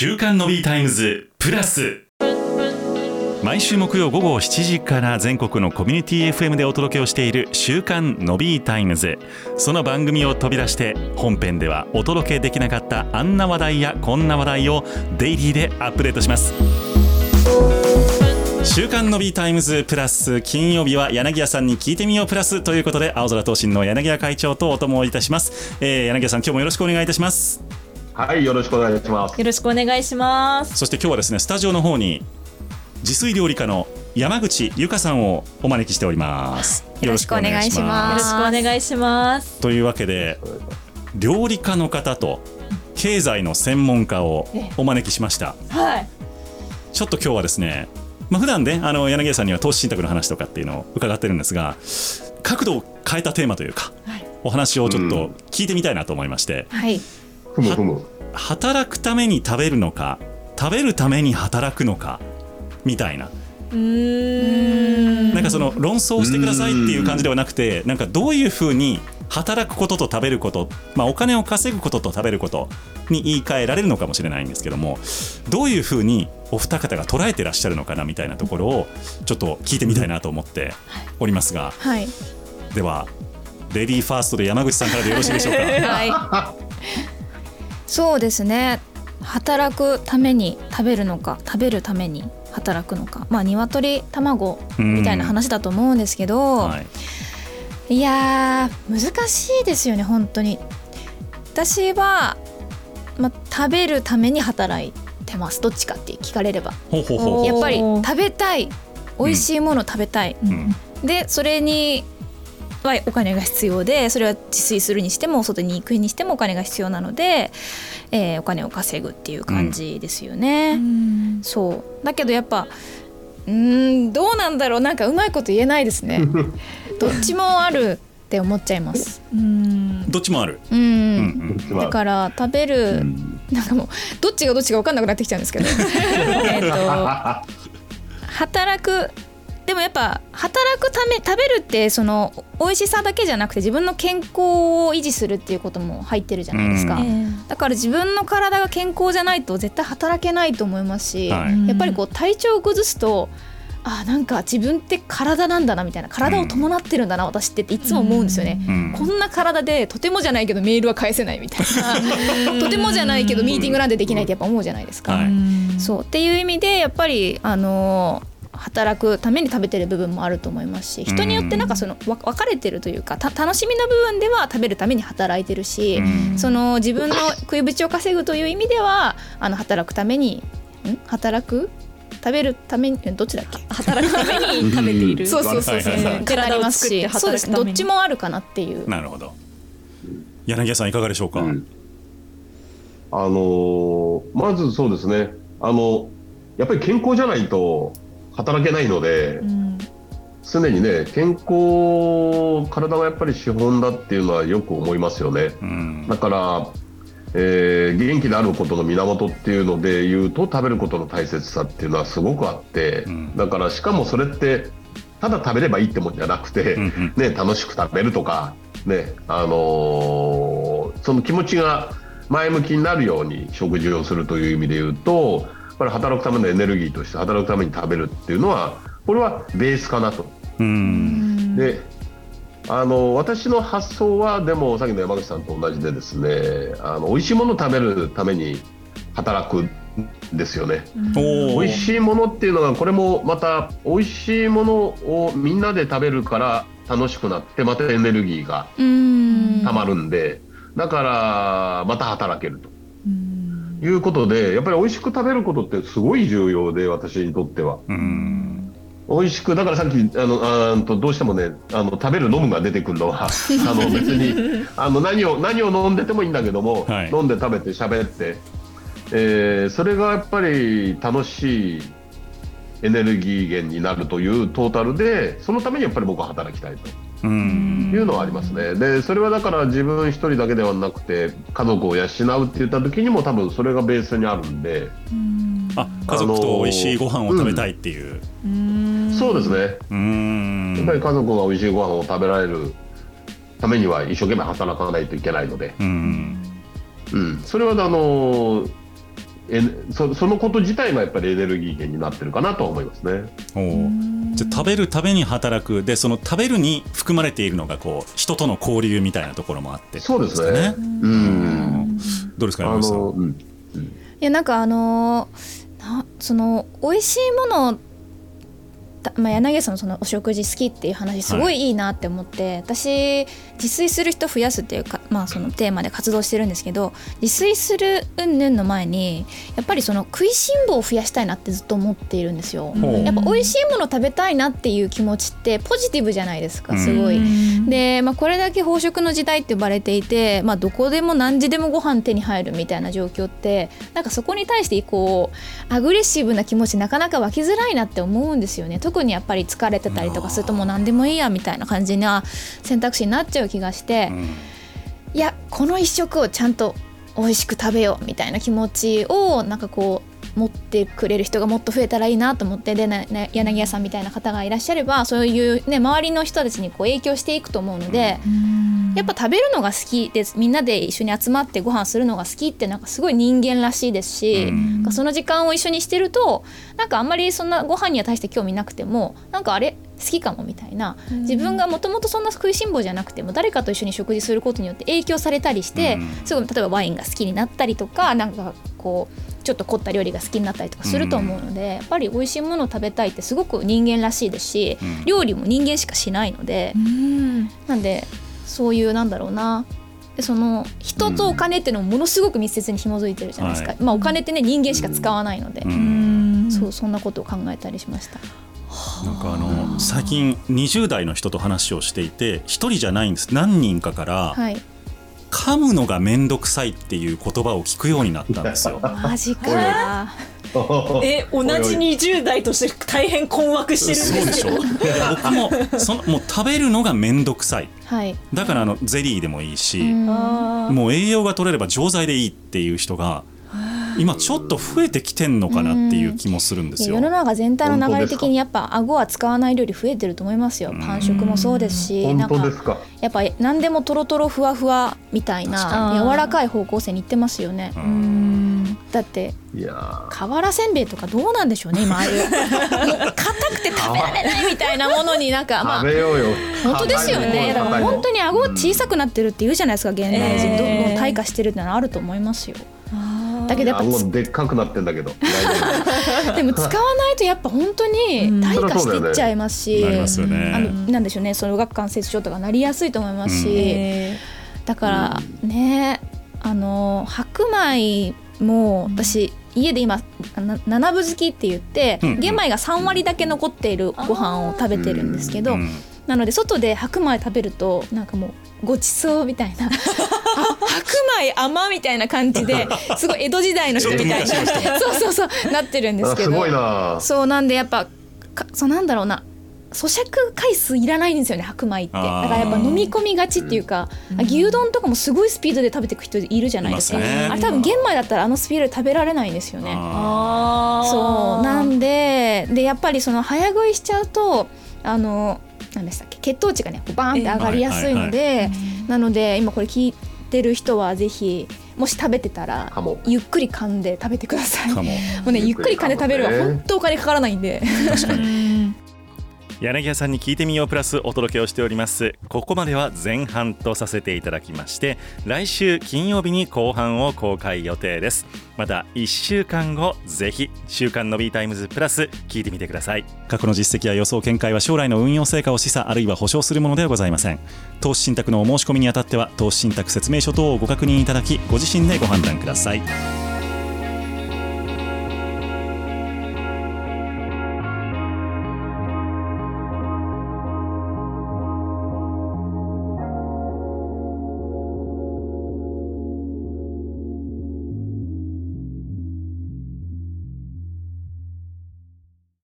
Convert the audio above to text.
週刊ノビータイムズプラス。毎週木曜午後7時から全国のコミュニティ FM でお届けをしている週刊ノビータイムズ。その番組を飛び出して本編ではお届けできなかったあんな話題やこんな話題をデイリーでアップデートします。週刊ノビータイムズプラス金曜日は柳谷さんに聞いてみようプラスということであおぞら投信の柳谷会長とお供をいたします、えー、柳谷さん今日もよろしくお願いいたします。はいよろしくお願いします。よろしくお願いします。そして今日はですねスタジオの方に自炊料理家の山口由香さんをお招きしております。よろしくお願いします。よろしくお願いします。というわけで料理家の方と経済の専門家をお招きしました。はい。ちょっと今日はですねまあ普段ねあの柳家さんには投資信託の話とかっていうのを伺ってるんですが角度を変えたテーマというか、はい、お話をちょっと聞いてみたいなと思いまして、はい働くために食べるのか食べるために働くのかみたいな。うん。なんかその論争をしてくださいっていう感じではなくてなんかどういうふうに働くことと食べること、まあ、お金を稼ぐことと食べることに言い換えられるのかもしれないんですけどもどういうふうにお二方が捉えてらっしゃるのかなみたいなところをちょっと聞いてみたいなと思っておりますが、はい、ではレディーファーストで山口さんからでよろしいでしょうか？はい、そうですね。働くために食べるのか食べるために働くのか。まあ鶏卵みたいな話だと思うんですけど、はい、いや難しいですよね本当に。私は、まあ、食べるために働いてます。どっちかって聞かれれば。やっぱり食べたい。美味しいもの食べたい、うん、でそれにはお金が必要でそれは自炊するにしても外に行くにしてもお金が必要なので、えー、お金を稼ぐっていう感じですよね。うん、そうだけどやっぱうんどうなんだろうなんかうまいこと言えないですね。どっちもあるって思っちゃいます。うんどっちもある。うん。だから食べる、なんかもうどっちがどっちが分かんなくなってきちゃうんですけど。えっと 働くでもやっぱ働くため食べるってその美味しさだけじゃなくて自分の健康を維持するっていうことも入ってるじゃないですか、うん、だから自分の体が健康じゃないと絶対働けないと思いますし、はい、やっぱりこう体調を崩すとあなんか自分って体なんだなみたいな体を伴ってるんだな、私ってっていつも思うんですよね、うん、こんな体でとてもじゃないけどメールは返せないみたいな。とてもじゃないけどミーティングなんてできないってやっぱ思うじゃないですか、はい、そう。っていう意味でやっぱりあのー働くために食べてる部分もあると思いますし人によってなんかその分かれてるというか楽しみの部分では食べるために働いてるしその自分の食いぶちを稼ぐという意味ではあの働くためにん？働く？食べるためにどっちだっけ？働くために食べている。そうそうそうそう。体を作ってそうです。どっちもあるかなっていう。なるほど。柳家さんいかがでしょうか、うん、あのー、まずそうですね。あのやっぱり健康じゃないと働けないので、うん、常にね健康体はやっぱり資本だっていうのはよく思いますよね、うん、だから、えー、元気であることの源っていうので言うと食べることの大切さっていうのはすごくあって、うん、だからしかもそれってただ食べればいいってもんじゃなくて、うん、ね、楽しく食べるとか、ねあのー、その気持ちが前向きになるように食事をするという意味で言うとぱり働くためのエネルギーとして働くために食べるっていうのはこれはベースかなと。であの私の発想はでもさっきの山口さんと同じでですねあの美味しいものを食べるために働くんですよね。美味しいものっていうのがこれもまた美味しいものをみんなで食べるから楽しくなってまたエネルギーがたまるんでだからまた働けると。いうことでやっぱり美味しく食べることってすごい重要で私にとっては。美味しくだからさっきあのあとどうしてもねあの食べる飲むが出てくるのは あの別にあの何を何を飲んでてもいいんだけども、はい、飲んで食べて喋って、えー、それがやっぱり楽しいエネルギー源になるというトータルでそのためにやっぱり僕は働きたいと。いうのはありますね。でそれはだから自分一人だけではなくて家族を養うって言った時にも多分それがベースにあるんで。あ家族と美味しいご飯を食べたいっていう。うん、そうですね。やっぱり家族が美味しいご飯を食べられるためには一生懸命働かないといけないので。うん、うん、それはあのえそそのこと自体がやっぱりエネルギー源になってるかなと思いますね。おじゃ食べるために働く。でその食べるに含まれているのがこう人との交流みたいなところもあってそうですね。うん、どうですか山口さん。うん、いやなんかあのー、その美味しいものまあ、柳さんのそのお食事好きっていう話すごいいいなって思って、はい、私自炊する人増やすっていうか、まあ、そのテーマで活動してるんですけど自炊する云々の前にやっぱりその食いしん坊を増やしたいなってずっと思っているんですよ。やっぱ美味しいもの食べたいなっていう気持ちってポジティブじゃないですかすごい。で、まあ、これだけ飽食の時代って呼ばれていて、まあ、どこでも何時でもご飯手に入るみたいな状況ってなんかそこに対してこうアグレッシブな気持ちなかなか湧きづらいなって思うんですよね。特にやっぱり疲れてたりとかするともう何でもいいやみたいな感じな選択肢になっちゃう気がして、うん、いやこの一食をちゃんと美味しく食べようみたいな気持ちをなんかこう持ってくれる人がもっと増えたらいいなと思ってで、ね、柳家さんみたいな方がいらっしゃればそういう、ね、周りの人たちにこう影響していくと思うので。やっぱ食べるのが好きです。みんなで一緒に集まってご飯するのが好きってなんかすごい人間らしいですし、その時間を一緒にしてるとなんかあんまりそんなご飯には対して興味なくてもなんかあれ好きかもみたいな。自分がもともとそんな食いしん坊じゃなくても誰かと一緒に食事することによって影響されたりして、すごい例えばワインが好きになったりとかなんかこうちょっと凝った料理が好きになったりとかすると思うので、やっぱり美味しいものを食べたいってすごく人間らしいですし、料理も人間しかしないので、なんでそういうなんだろうな。その人とお金っていうのもものすごく密接に紐づいてるじゃないですか、まあ、お金ってね人間しか使わないので、そうそんなことを考えたりしました。なんかあの最近20代の人と話をしていて1人じゃないんです。何人かから、はい、噛むのが面倒くさいっていう言葉を聞くようになったんですよ。マジか え同じ20代として大変困惑してるんですそうでしょ僕もそのもう食べるのが面倒くさい、はい、だからあのゼリーでもいいしもう栄養が取れれば錠剤でいいっていう人が今ちょっと増えてきてんのかなっていう気もするんですよ。世の中全体の流れ的にやっぱ顎は使わない料理増えてると思いますよ。パン食もそうですし、なんかやっぱ何でもとろとろふわふわみたいな柔らかい方向性にいってますよね。だって瓦せんべいとかどうなんでしょうね今。ああいう硬くて食べられないみたいなものになんかまあ本当ですよね。だから本当に顎小さくなってるって言うじゃないですか現代人。どん。どん退化してるってのはあると思いますよ。だけどやっぱでっかくなってんだけど。でも使わないとやっぱ本当に退化していっちゃいますし、うん、ね、あのなんでしょうねその顎関節症とかなりやすいと思いますし、うん、だからねあの白米も私、家で今七分好きって言って、玄米が3割だけ残っているご飯を食べてるんですけど、なので外で白米食べるとなんかもうごちそうみたいな。白 米甘みたいな感じで すごい江戸時代の人みたいなそうそうそうなってるんですけどそうなんでやっぱそうなんだろうな咀嚼回数いらないんですよね白米って。だからやっぱ飲み込みがちっていうか、うん、牛丼とかもすごいスピードで食べていく人いるじゃないですか、ね、あれ多分玄米だったらあのスピードで食べられないんですよね。そうなんででやっぱりその早食いしちゃうとあの何でしたっけ血糖値がねバーンって上がりやすいので、なので今これ聞いてる人はぜひもし食べてたらゆっくり噛んで食べてください。もうねゆっくり噛んで食べるは本当お金かからないんで。確かに柳家さんに聞いてみようプラスお届けをしております。ここまでは前半とさせていただきまして来週金曜日に後半を公開予定です。また1週間後ぜひ週刊のビータイムズプラス聞いてみてください。過去の実績や予想見解は将来の運用成果を示唆あるいは保証するものではございません。投資信託のお申し込みにあたっては投資信託説明書等をご確認いただきご自身でご判断ください。